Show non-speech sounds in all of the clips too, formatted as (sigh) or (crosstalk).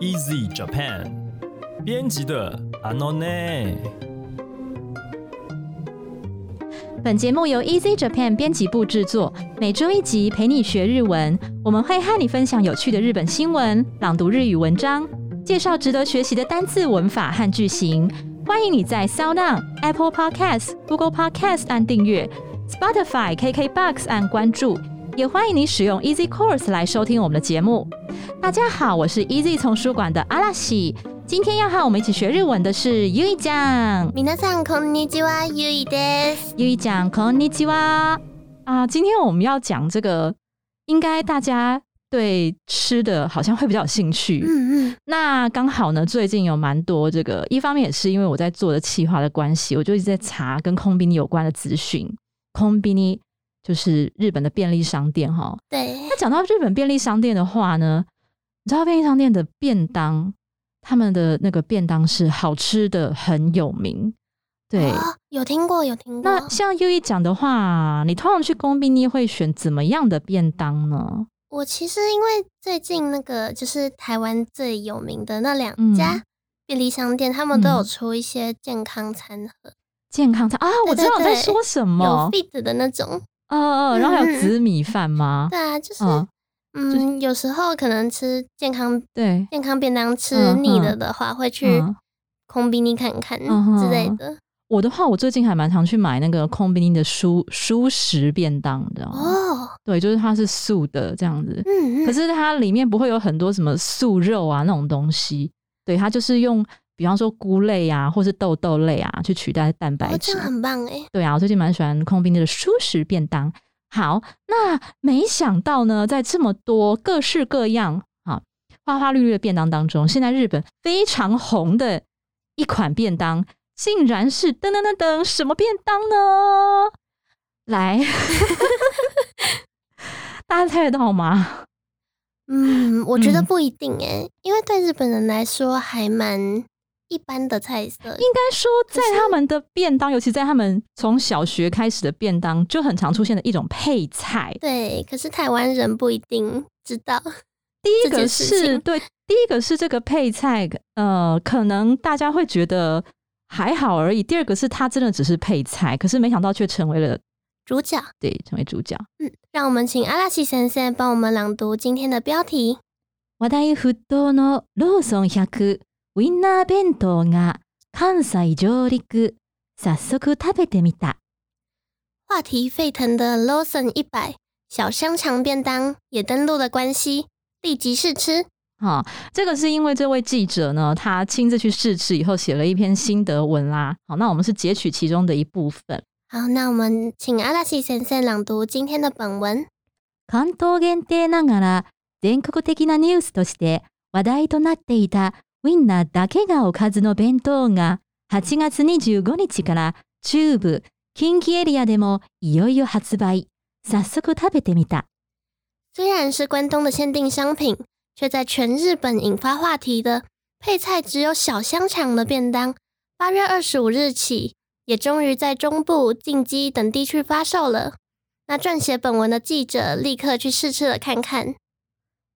Easy Japan 编辑的 Anone。本节目由 Easy Japan 编辑部制作，每周一集陪你学日文。我们会和你分享有趣的日本新闻、朗读日语文章，介绍值得学习的单字、文法和句型。欢迎你在 Sound On、Apple Podcasts、Google Podcasts 按订阅，Spotify、KKBox 按关注。也欢迎你使用 Easy Course 来收听我们的节目。大家好，我是 Easy 丛书馆的阿拉西。今天要和我们一起学日文的是 U 一酱。皆さんこんにちは、ゆいです。 U 一酱，こんにちは。啊，今天我们要讲这个，应该大家对吃的好像会比较有兴趣。嗯嗯，那刚好呢，最近有蛮多这个，一方面也是因为我在做的企划的关系，我就一直在查跟空宾尼有关的资讯。空宾尼 就是日本的便利商店哈。对，那讲到日本便利商店的话呢，你知道便利商店的便当，他们的那个便当是好吃的，很有名。对，哦有听过，有听过。那像优一讲的话，你通常去工兵你会选怎么样的便当呢？我其实因为最近那个就是台湾最有名的那两嗯家便利商店，他们都有嗯出一些健康餐盒，健康餐啊，我知道你在说什有么。fit 的那种。呃呃，然后还有嗯紫米饭吗？对啊，就是嗯。嗯，有时候可能吃健康对，健康便当吃嗯腻了嗯。的话，会去嗯。空冰尼看看嗯之类的。我的话，我最近还蛮常去买那个空宾的蔬蔬食便当，你知道吗？哦，对，就是它是素的这样子。嗯嗯，可是它里面不会有很多什么素肉啊那种东西，对，它就是用比方说菇类啊，或是豆豆类啊去取代蛋白哦，质很棒哎。对啊，我最近蛮喜欢空冰的素食便当。好，那没想到呢，在这么多各式各样啊花花绿绿的便当当中，现在日本非常红的一款便当，竟然是噔噔噔噔什么便当呢？来，(laughs) 大家猜得到吗？嗯，我觉得嗯不一定诶，因为对日本人来说还蛮一般的菜色。应该说，在他们的便当，尤其在他们从小学开始的便当，就很常出现的一种配菜。对，可是台湾人不一定知道。第一个这件事情是对，第一个是这个配菜，呃，可能大家会觉得还好而已。第二个是它真的只是配菜，可是没想到却成为了主角，对成为主角。嗯，让我们请阿拉西先生帮我们朗读今天的标题。話題沸騰のローソン100 ウィンナー弁当が関西上陸早速食べてみた话题沸腾的 Lawson 一百小香肠便当也登陆了关西，立即试吃。哈、这个是因为这位记者呢，他亲自去试吃以后写了一篇心得文啦。好，那我们是截取其中的一部分。好，那我们请阿拉西先生朗读今天的本文。関東限定ながら全国的なニュースとして話題となっていた ウィンナーだけがおかずの弁当が8月25日から中部近畿エリアでもいよいよ発売早速食べてみた虽然是关东的限定商品，却在全日本引发话题的配菜只有小香肠的便当，八月二十五日起，也终于在中部、近畿等地区发售了。那撰写本文的记者立刻去试吃了看看。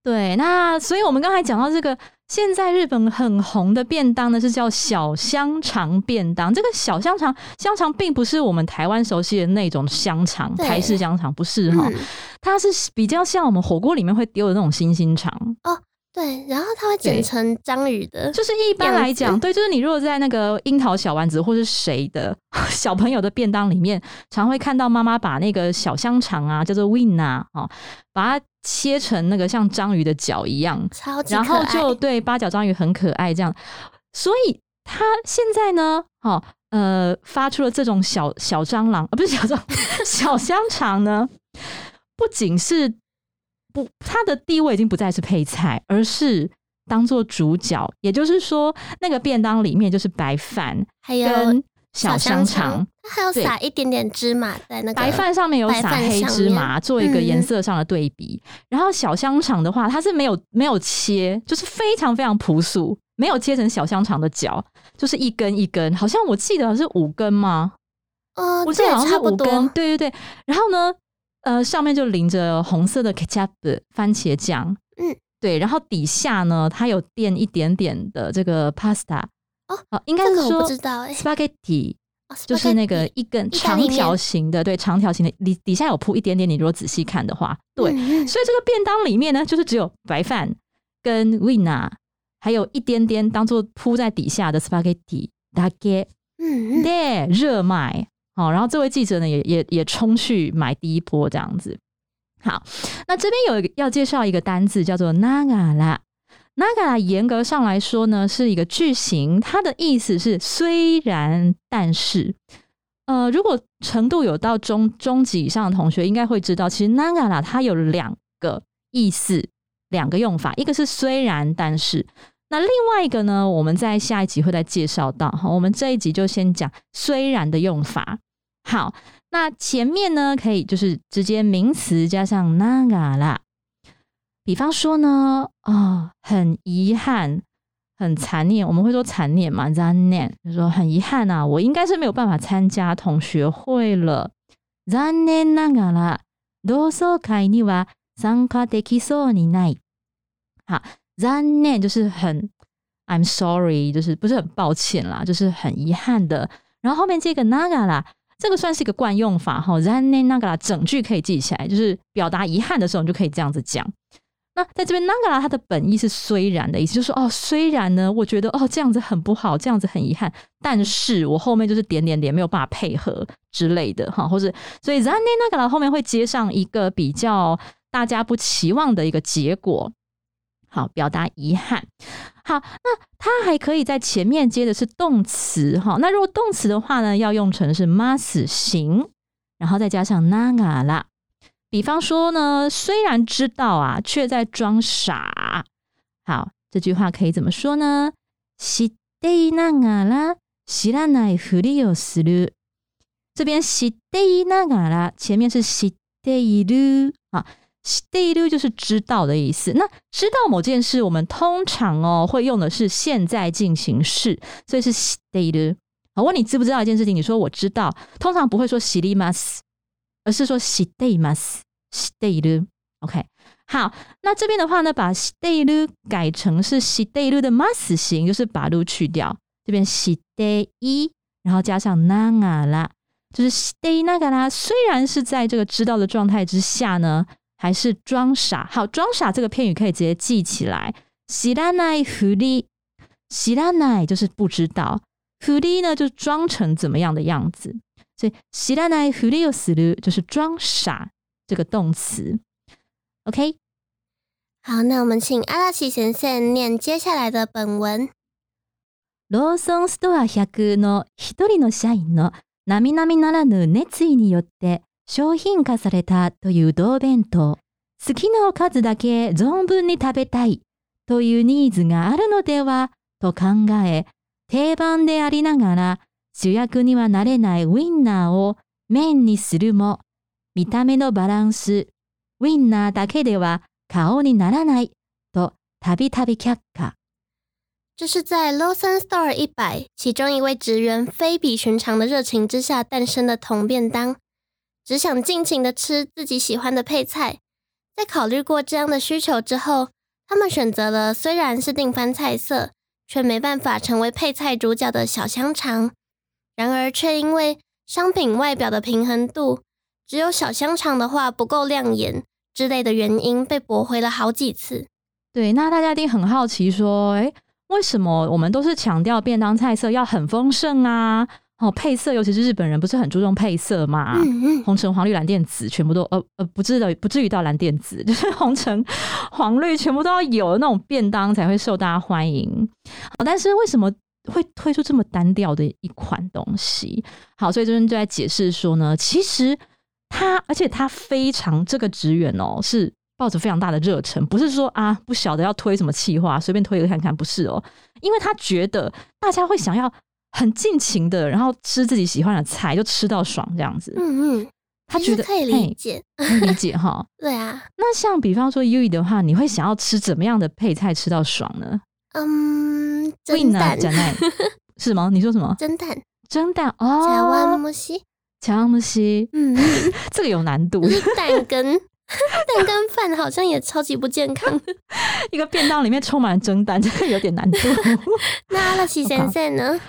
对，那所以我们刚才讲到这个，现在日本很红的便当呢，是叫小香肠便当。这个小香肠，香肠并不是我们台湾熟悉的那种香肠，台式香肠不是哈，嗯，它是比较像我们火锅里面会丢的那种星星肠。对，然后它会对剪成章鱼的，就是一般来讲，对，就是你如果在那个樱桃小丸子或是谁的 (laughs) 小朋友的便当里面，常会看到妈妈把那个小香肠啊，叫做 win 啊，哦，把它切成那个像章鱼的脚一样，然超级可爱。后就对八角章鱼很可爱这样，所以它现在呢，哦，呃，发出了这种小小蟑螂，啊，不是 (laughs) 小蟑小香肠呢，不仅是不它的地位已经不再是配菜，而是当做主角，也就是说，那个便当里面就是白饭还有跟小香香肠。，它还有撒一点点芝麻在那个白饭上面有撒黑芝麻，做一个嗯颜色上的对比。然后小香肠的话，它是没有没有切，就是非常非常朴素，没有切成小香肠的角，就是一根一根，好像我记得是五根吗？呃，我记得好像是对差不五根，多。对对对。然后呢，呃，上面就淋着红色的 ketchup 番茄酱，嗯，对，然后底下呢，它有垫一点点的这个 pasta 哦好，应该是我不说知道哎、spaghetti 哦就是那个一根长条形的，对，长条形的，底底下有铺一点点。你如果仔细看的话，对，所以这个便当里面呢，就是只有白饭跟 wina，还有一点点当做铺在底下的 spaghetti 大概嗯嗯，对热卖。好，然后这位记者呢，也也也冲去买第一波这样子。好，那这边有一个要介绍一个单字，叫做 nagara。Naga，严格上来说呢，是一个句型，它的意思是虽然但是。呃，如果程度有到中中级以上的同学，应该会知道，其实 Naga 它有两个意思，两个用法，一个是虽然但是，那另外一个呢，我们在下一集会再介绍到哈。我们这一集就先讲虽然的用法。好，那前面呢可以就是直接名词加上 nagara。比方说呢，哦，很遗憾，很残念，我们会说残念嘛，残念，就说很遗憾啊，我应该是没有办法参加同学会了。残念ながら同窓会には参加できそうにない。好，残念就是很，I'm sorry，就是不是很抱歉啦，就是很遗憾的。然后后面这个 nagara，这个算是一个惯用法哈，残念ながら整句可以记起来，就是表达遗憾的时候，你就可以这样子讲。 那在这边 nagara 它的本意是虽然的意思，就是说哦，虽然呢，我觉得哦这样子很不好，这样子很遗憾，但是我后面就是点点点没有办法配合之类的哈，或是所以 zane nagara 后面会接上一个比较大家不期望的一个结果，好表达遗憾。好，那它还可以在前面接的是动词哈，那如果动词的话呢，要用成是 mas 形，然后再加上 nagara。比方说呢，虽然知道啊，却在装傻。好，这句话可以怎么说呢？知っていながら知らないふりをする。这边知っていながら前面是知っている啊，知っている就是知道的意思。那知道某件事，我们通常哦会用的是现在进行式，所以是知っている。我问你知不知道一件事情，你说我知道，通常不会说知ります，而是说知っています。 知っている，OK，好，那这边的话呢，把知っている改成是知っている的 mas 形，就是把る去掉，这边知ってい，然后加上ながら，就是知っていながら。虽然是在这个知道的状态之下呢，还是装傻。好，装傻这个片语可以直接记起来，知らないふり，知らない就是不知道，ふり呢就是装成怎么样的样子，所以知らないふりをする就是装傻。 这个动词，OK，好，那我们请阿拉奇先生念接下来的本文。ローソンストア100の一人の社員の並々ならぬ熱意によって商品化されたという同弁当。好きなおかずだけ存分に食べたいというニーズがあるのではと考え、定番でありながら主役にはなれないウインナーをメインにするも、見た目のバランス、ウインナーだけでは顔にならないとたびたび却下。这是在 Lawson Store 一百其中一位职员非比寻常的热情之下诞生的铜便当，只想尽情的吃自己喜欢的配菜。在考虑过这样的需求之后，他们选择了虽然是定番菜色，却没办法成为配菜主角的小香肠。然而，却因为商品外表的平衡度， 只有小香肠的话不够亮眼之类的原因，被驳回了好几次。对，那大家一定很好奇，说，哎，为什么我们都是强调便当菜色要很丰盛啊？哦，配色，尤其是日本人不是很注重配色嘛？嗯嗯，红橙黄绿蓝靛紫全部都呃呃不至于不至于到蓝靛紫，(laughs) 就是红橙黄绿全部都要有的那种便当才会受大家欢迎。好，但是为什么会推出这么单调的一款东西？好，所以这边就在解释说呢，其实他而且他非常这个职员哦是。抱着非常大的热忱，不是说啊不晓得要推什么企划，随便推一个看看，不是哦，因为他觉得大家会想要很尽情的，然后吃自己喜欢的菜，就吃到爽这样子。嗯嗯，他觉得可以理解。理解哈。(laughs) 对啊，那像比方说 U 的话，你会想要吃怎么样的配菜吃到爽呢？嗯，蒸蛋，讲奈是吗？你说什么？蒸蛋，蒸蛋哦台湾哦，木西，强木西，嗯，嗯 (laughs) 这个有难度就。是蛋羹 (laughs) 蛋羹饭好像也超级不健康。一个便当里面充满了蒸蛋，这个有点难度。(laughs) 那阿拉西先生呢？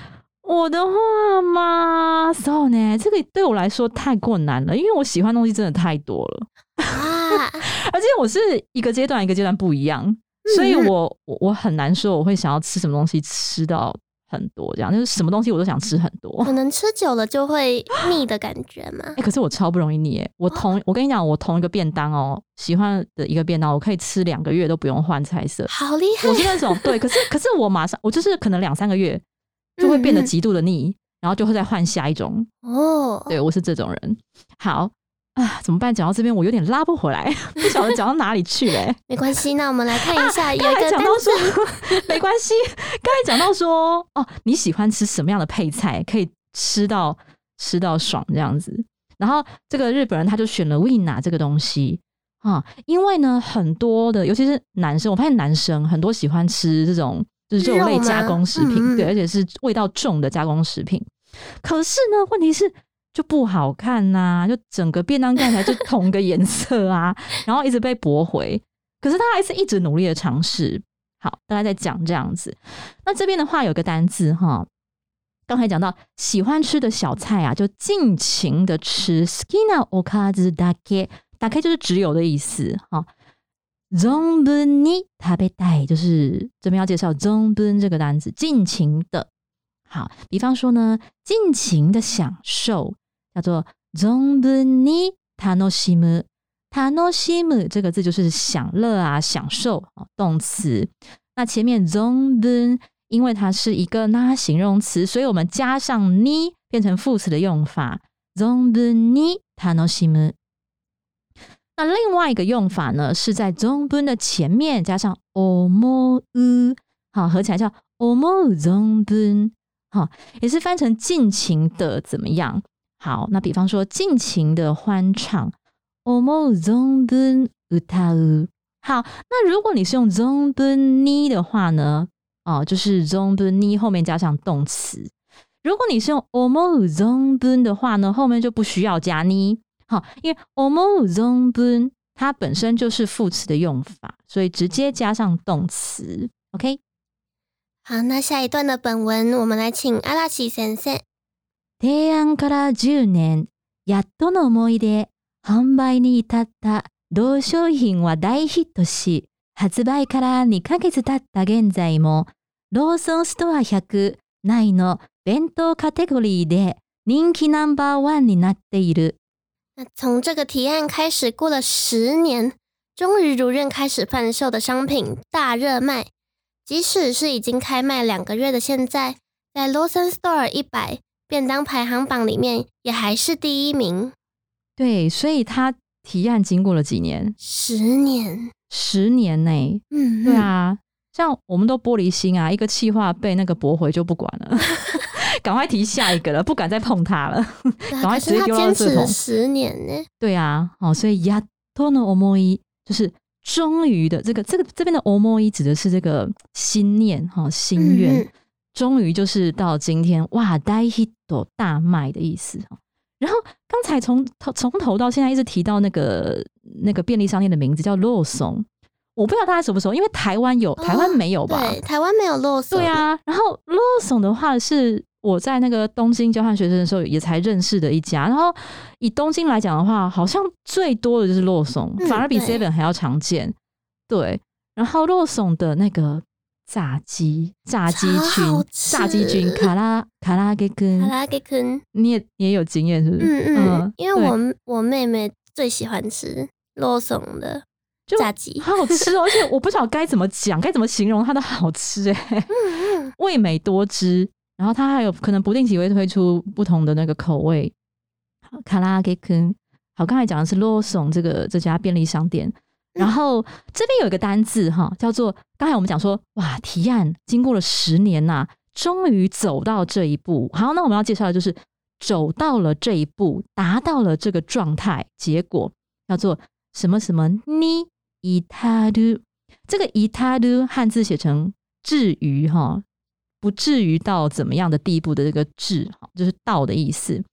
我的话嘛，so 呢，这个对我来说太过难了，因为我喜欢东西真的太多了啊，而且我是一个阶段一个阶段不一样，所以我我我很难说我会想要吃什么东西吃到很多，这样就是什么东西我都想吃很多，可能吃久了就会腻的感觉嘛。(laughs) 哎，可是我超不容易腻，我同我跟你讲，我同一个便当哦，喜欢的一个便当，我可以吃两个月都不用换菜色，好厉害！我是那种对，可是可是我马上我就是可能两三个月。(laughs) 就会变得极度的腻，然后就会再换下一种哦。对我是这种人。好啊，怎么办？讲到这边，我有点拉不回来，(laughs) 不晓得讲到哪里去嘞。(laughs) 没关系，那我们来看一下。(laughs) 刚才讲到说，没关系。刚才讲到说，哦，你喜欢吃什么样的配菜，可以吃到吃到爽这样子。然后这个日本人他就选了 Wina 这个东西啊，因为呢，很多的，尤其是男生，我发现男生很多喜欢吃这种。就是肉类加工食品，对，而且是味道重的加工食品。可是呢，问题是就不好看呐，就整个便当看起来就同个颜色啊，然后一直被驳回。可是他还是一直努力的尝试。好，大家在讲这样子。那这边的话有个单字哈，刚才讲到喜欢吃的小菜啊，就尽情的吃。skina okazu dake，dake 就是只有的意思哈。存分に食べたい，就是这边要介绍存分这个单词，尽情的。好，比方说呢，尽情的享受， 叫做存分に楽しむ。楽しむ这个字就是享乐啊，享受啊，动词。那前面存分，因为它是一个那形容词，所以我们加上に变成副词的用法。存分に楽しむ。那另外一个用法呢，是在中文的前面加上 omo u，好合起来叫 omo 中文，好也是翻成尽情的怎么样？ 好，那比方说尽情的欢唱 omo 中文 uta 好，那如果你是用中文你的话呢，哦，就是中文你后面加上动词。如果你是用 omo 中文的话呢，后面就不需要加你。好，因为 omo zonbun 它本身就是副词的用法，所以直接加上动词。OK，好，那下一段的本文，我们来请阿拉西先生。提案から10年、やっとの思い出、販売に至った同商品は大ヒットし、発売から2ヶ月経った現在も、ローソンストア100内の弁当カテゴリーで人気ナンバーワンになっている。从这个提案开始，过了十年，终于如愿开始贩售的商品大热卖。即使是已经开卖两个月的现在，在 Lawson Store 一百便当排行榜里面也还是第一名。对，所以他提案经过了几年？十年，十年呢？嗯，对啊，像我们都玻璃心啊，一个气话被那个驳回就不管了。(laughs) 赶快提下一个了，不敢再碰它了。(laughs) 赶快直接丢到这桶。十年呢？对啊，哦，所以亚托诺欧莫伊就是终于的这个这个这边的欧莫伊指的是这个心念哈心愿，终于就是到今天哇，大 hit 大卖的意思哈。然后刚才从头从头到现在一直提到那个那个便利商店的名字叫洛松，我不知道大家熟不熟，因为台湾有，台湾没有吧？对，台湾没有洛松。对啊，然后洛松的话是。我在那个东京交换学生的时候，也才认识的一家。然后以东京来讲的话，好像最多的就是洛松，反而比 Seven 还要常见。对，然后洛松的那个炸鸡，炸鸡群，炸鸡群，卡拉卡拉给坑，卡拉给坑，你也也有经验是不是？嗯嗯，因为我我妹妹最喜欢吃洛松的炸鸡，好好吃，(laughs) 而且我不知道该怎么讲，该怎么形容它的好吃哎，味美多汁。然后它还有可能不定期会推出不同的那个口味。卡拉给坑，好，刚才讲的是洛松这个这家便利商店。然后这边有一个单字哈，叫做刚才我们讲说，哇，提案经过了十年呐，终于走到这一步。好，那我们要介绍的就是走到了这一步，达到了这个状态，结果叫做什么什么呢？伊塔鲁，这个伊塔鲁汉字写成至于哈。不至于到怎么样的地步的这个“至”哈，就是到的意思。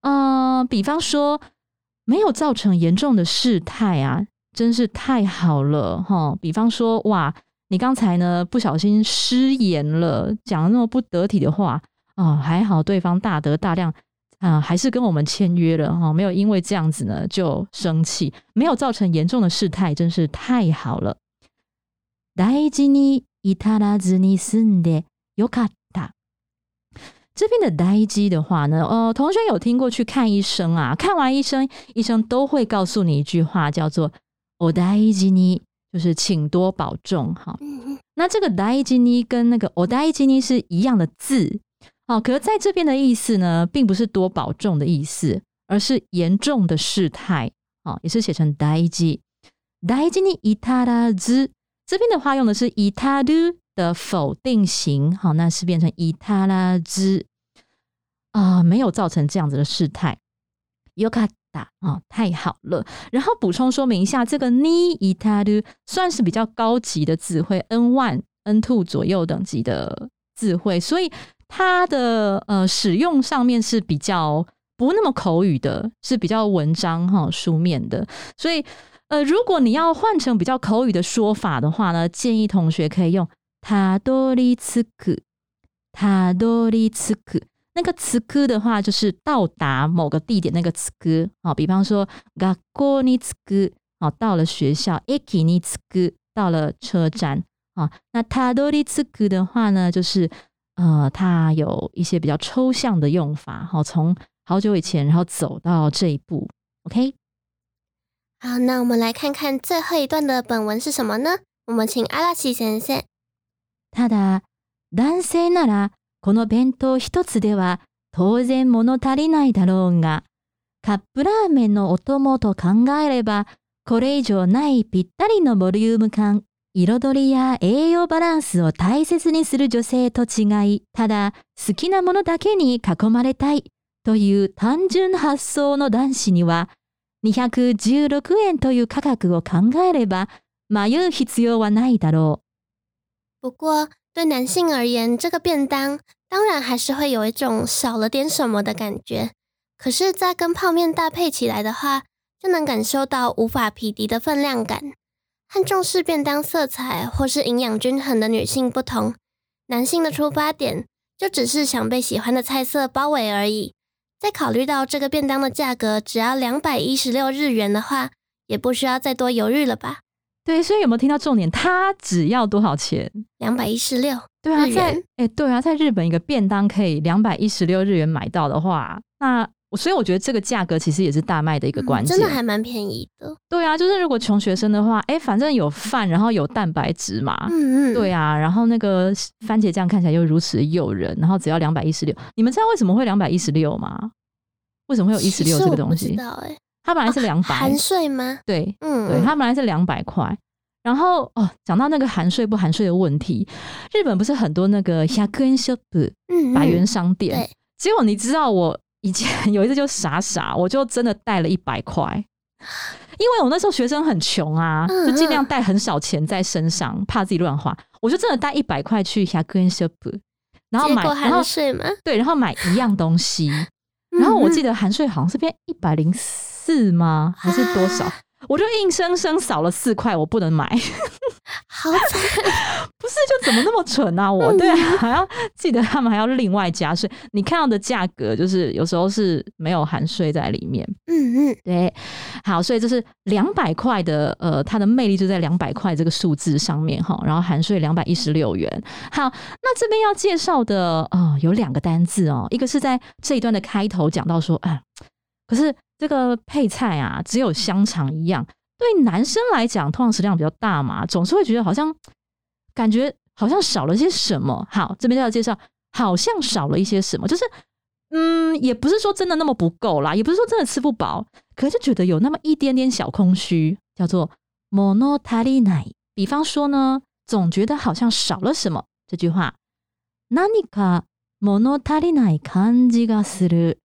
嗯，比方说没有造成严重的事态啊，真是太好了哈。比方说，哇，你刚才呢不小心失言了，讲了那么不得体的话啊，还好对方大德大量啊，还是跟我们签约了哈，没有因为这样子呢就生气，没有造成严重的事态，真是太好了。大事に至らずに済んでよかった。这边的呆机的话呢，呃，同学有听过去看医生啊？看完医生，医生都会告诉你一句话，叫做“ 我呆机尼”，就是请多保重。哈，那这个呆机尼跟那个“我呆机尼”是一样的字，哦，可是在这边的意思呢，并不是多保重的意思，而是严重的事态。哦，也是写成呆机，呆机尼伊塔拉兹。这边的话用的是伊塔鲁的否定型，好，那是变成伊塔拉兹啊，没有造成这样子的事态。尤卡达啊，太好了。然后补充说明一下，这个尼伊塔鲁算是比较高级的字汇，N one、N two 左右等级的字汇，所以它的呃使用上面是比较不那么口语的，是比较文章哈书面的，所以。呃，如果你要换成比较口语的说法的话呢，建议同学可以用塔多利茨克，塔多利茨克。那个茨克的话，就是到达某个地点那个茨克。好，比方说嘎过尼茨克，好，到了学校埃基尼茨克，到了车站。啊，那塔多利茨克的话呢，就是呃，它有一些比较抽象的用法。好，从好久以前，然后走到这一步。OK。好，那我们来看看最后一段的本文是什么呢？我们请阿拉奇先生。ただ、男性なら この弁当一つでは当然物足りないだろうが、カップラーメンのお供と考えれば、これ以上ないぴったりのボリューム感、彩りや栄養バランスを大切にする女性と違い、ただ好きなものだけに囲まれたいという単純発想の男子には、216円という価格を考えれば迷う必要はないだろう。不过，对男性而言，这个便当当然还是会有一种少了点什么的感觉。可是，在跟泡面搭配起来的话，就能感受到无法匹敌的分量感。和重视便当色彩或是营养均衡的女性不同，男性的出发点就只是想被喜欢的菜色包围而已。再考虑到这个便当的价格只要两百一十六日元的话，也不需要再多犹豫了吧？对，所以有没有听到重点？它只要多少钱？两百一十六。对啊，在哎，对啊，在日本一个便当可以两百一十六日元买到的话，那所以我觉得这个价格其实也是大卖的一个关键，真的还蛮便宜的。对啊，就是如果穷学生的话，哎，反正有饭，然后有蛋白质嘛，嗯嗯，对啊，然后那个番茄酱看起来又如此的诱人，然后只要两百一十六，你们知道为什么会两百一十六吗？为什么会有一十六这个东西？知道哎，它本来是两百含税吗？对，嗯，对，它本来是两百块。然后哦，讲到那个含税不含税的问题，日本不是很多那个 yaken shop，嗯，百元商店。结果你知道，我以前有一次就傻傻，(laughs) 我就真的带了一百块，因为我那时候学生很穷啊，就尽量带很少钱在身上，怕自己乱花。我就真的带一百块去 yaken shop，然后买，然后税吗？对，然后买一样东西。然后我记得含税好像是变一百零四吗？还是多少？我就硬生生少了四块，我不能买。好惨！(laughs) 不是，就怎么那么蠢啊？我对，还要记得他们还要另外加税。你看到的价格就是有时候是没有含税在里面。嗯嗯，对。好，所以就是两百块的，呃，它的魅力就在两百块这个数字上面哈。然后含税两百一十六元。好，那这边要介绍的哦，有两个单字哦，一个是在这一段的开头讲到说，啊，可是这个配菜啊，只有香肠一样。对男生来讲，通常食量比较大嘛，总是会觉得好像感觉好像少了些什么。好，这边就要介绍，好像少了一些什么，就是嗯，也不是说真的那么不够啦，也不是说真的吃不饱，可是就觉得有那么一点点小空虚，叫做 monotari nai。比方说呢，总觉得好像少了什么。这句话，何か monotari nai 感じがする。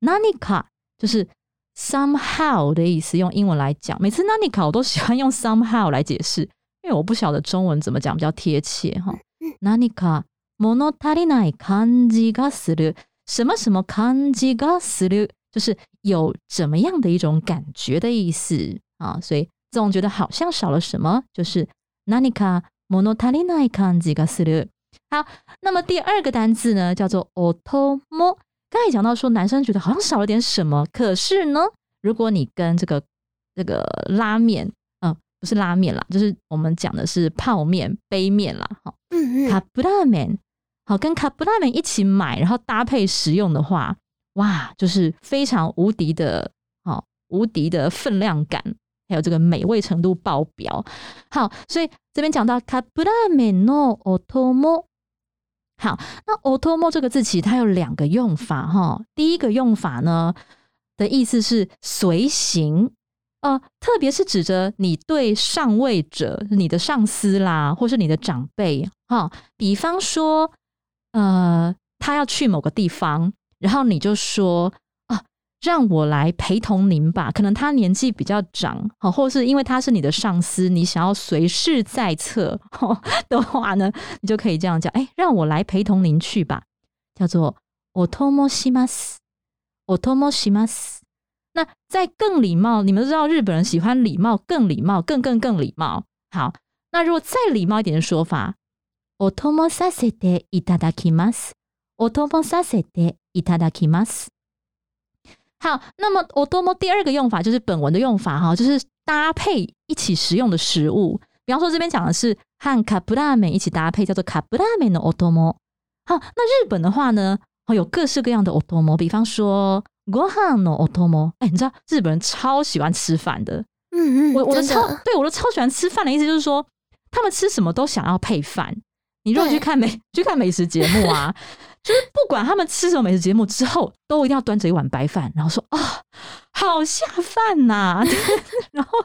何か就是。 somehow 的意思用英文来讲，每次那你考我都喜欢用 somehow 来解释，因为我不晓得中文怎么讲比较贴切哈。那你か物足りない感じがする，什么什么感じがする，就 就是有怎么样的一种感觉的意思啊。所以总觉得好像少了什么，就是何か物足りない感じがする。好，那么第二个单字呢，叫做 otomo。 刚才讲到说，男生觉得好像少了点什么，可是呢，如果你跟这个这个拉面，嗯、不是拉面啦，就是我们讲的是泡面、杯面啦，哈，嗯嗯，卡布拉面，好，跟卡布拉面一起买，然后搭配食用的话，哇，就是非常无敌的，好，无敌的分量感，还有这个美味程度爆表。好，所以这边讲到卡布拉面 no otomo。好，那 otomo 这个字其实它有两个用法哈。第一个用法呢的意思是随行，呃，特别是指着你对上位者、你的上司啦，或是你的长辈哈。比方说，呃，他要去某个地方，然后你就说，让我来陪同您吧。可能他年纪比较长，好，或是因为他是你的上司，你想要随侍在侧的话呢，你就可以这样讲，哎，让我来陪同您去吧，叫做 otomo shimas。otomo shimas。那再更礼貌，你们都知道日本人喜欢礼貌，更礼貌，更更更礼貌。好，那如果再礼貌一点的说法，otomo sa se te itadakimasu。otomo sa se te itadakimasu。好，那么 otomo 第二个用法就是本文的用法哈，就是搭配一起食用的食物。比方说这边讲的是和卡布拉美一起搭配，叫做卡布拉美的 otomo。好，那日本的话呢，哦有各式各样的 otomo，比方说 gohan no otomo。哎，你知道日本人超喜欢吃饭的，嗯嗯，我我都超，对我都超喜欢吃饭的意思就是说，他们吃什么都想要配饭。你如果去对看美(laughs) 去看美食节目啊，就是不管他们吃什么美食节目之后，都一定要端着一碗白饭，然后说啊、好下饭呐、(laughs) 然后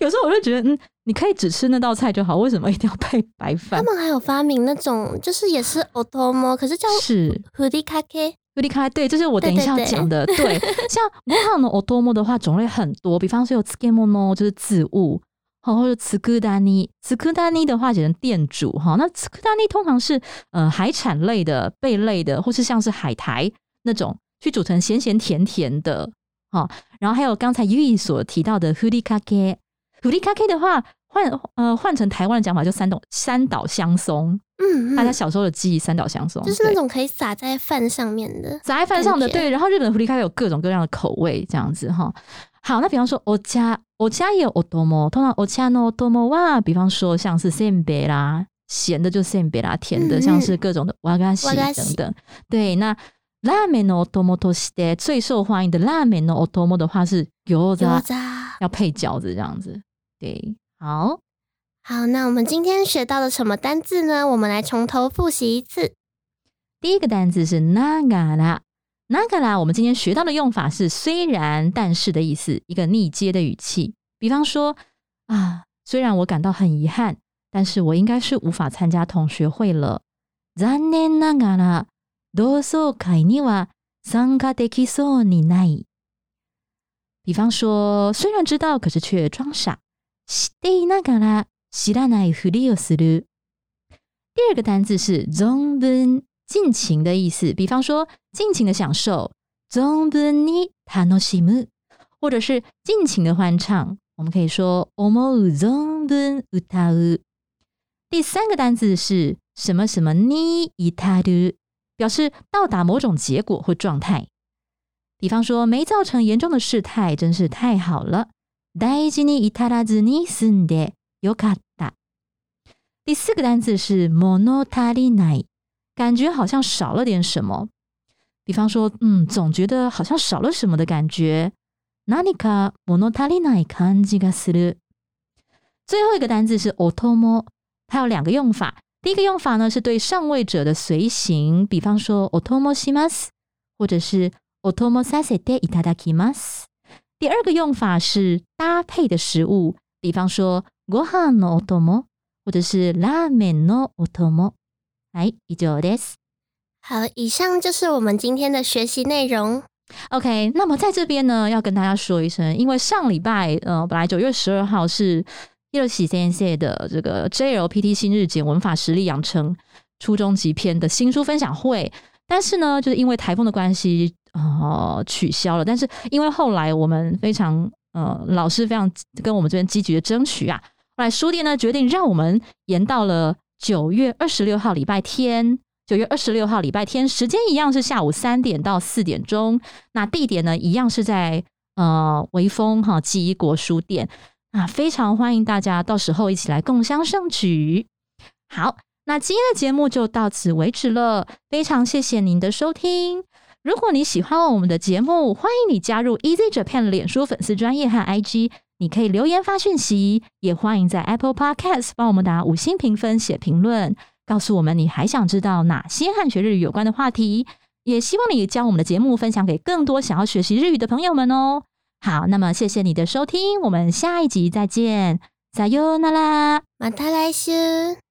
有时候我就觉得，嗯，你可以只吃那道菜就好，为什么一定要配白饭？他们还有发明那种，就是也是 otomo，可是叫是 hurikake，有离开，对，这是我等一下要对对对讲的。对，(laughs) 像ご飯のお供的话，种类很多，比方说有漬物，就是渍物， 好，或者つくだ煮。つくだ煮的话，写成店主哈。那つくだ煮通常是呃海产类的、贝类的，或是像是海苔那种，去煮成咸咸甜甜的。好，然后还有刚才 U 一所提到的ふりかけ。ふりかけ的话，换呃换成台湾的讲法，就三岛三岛香松。嗯嗯，大家小时候的记忆，三岛香松对就是那种可以撒在饭上面的，杂在饭上的，感觉对。然后日本的福利咖啡有各种各样的口味，这样子哈。 好，那比方说我家我家也有 otomo，通常我家の otomo 哇，比方说像是 senbei 啦，咸的就 senbei 啦，甜的嗯像是各种的 wagashi 瓦西等等。对，那拉面の otomo として最受欢迎的拉面の otomo 的话是 gyoza， gyoza。要配饺子这样子。对，好，好，那我们今天学到了什么单字呢？我们来从头复习一次。第一个单字是 nagara。 nagara，我们今天学到的用法是虽然但是的意思，一个逆接的语气。比方说啊，虽然我感到很遗憾，但是我应该是无法参加同学会了。残念ながら同窓会には参加できそうにない。比方说，虽然知道，可是却装傻。知っていながら知らないふりをする。第二个单字是存分， ”。尽情的意思。比方说，尽情的享受，存分に楽しむ，或者是尽情的欢唱。我们可以说思う存分歌う。第三个单字是什么什么に至る，表示到达某种结果或状态。比方说，没造成严重的事态，真是太好了。大事に至らずに済んでよかった。第四个单字是物足りない， 感觉好像少了点什么。比方说，嗯，总觉得好像少了什么的感觉。何か物足りない感じがする。最后一个单字是 otomo，它有两个用法。第一个用法呢是对上位者的随行，比方说 otomo shimasu，或者是 otomo sa se te itadakimasu。第二个用法是搭配的食物，比方说ご飯のお供，或者是ラーメ ンのお供。はい、以上です。好，以上就是我们今天的学习内容。 OK，那么在这边呢，要跟大家说一声，因为上礼拜呃，本来九月十二号是叶乐喜先生的这个 JLPT 新日检文法实力养成初中级篇的新书分享会，但是呢，就是因为台风的关系， 呃取消了。但是因为后来我们非常呃老师非常跟我们这边积极的争取啊，后来书店呢决定让我们延到了 九月二十六号礼拜天。九月二十六号礼拜天，时间一样是下午三点到四点钟。那地点呢，一样是在呃微风哈记忆国书店。那非常欢迎大家到时候一起来共襄盛举。好，那今天的节目就到此为止了。非常谢谢您的收听。如果你喜欢我们的节目，欢迎你加入 Easy Japan 脸书粉丝专业和 IG，你可以留言发讯息，也欢迎在 Apple Podcast 帮我们打五星评分、写评论。告诉我们你还想知道哪些和学日语有关的话题，也希望你将我们的节目分享给更多想要学习日语的朋友们哦。好，那么谢谢你的收听，我们下一集再见，再见啦，马达来斯。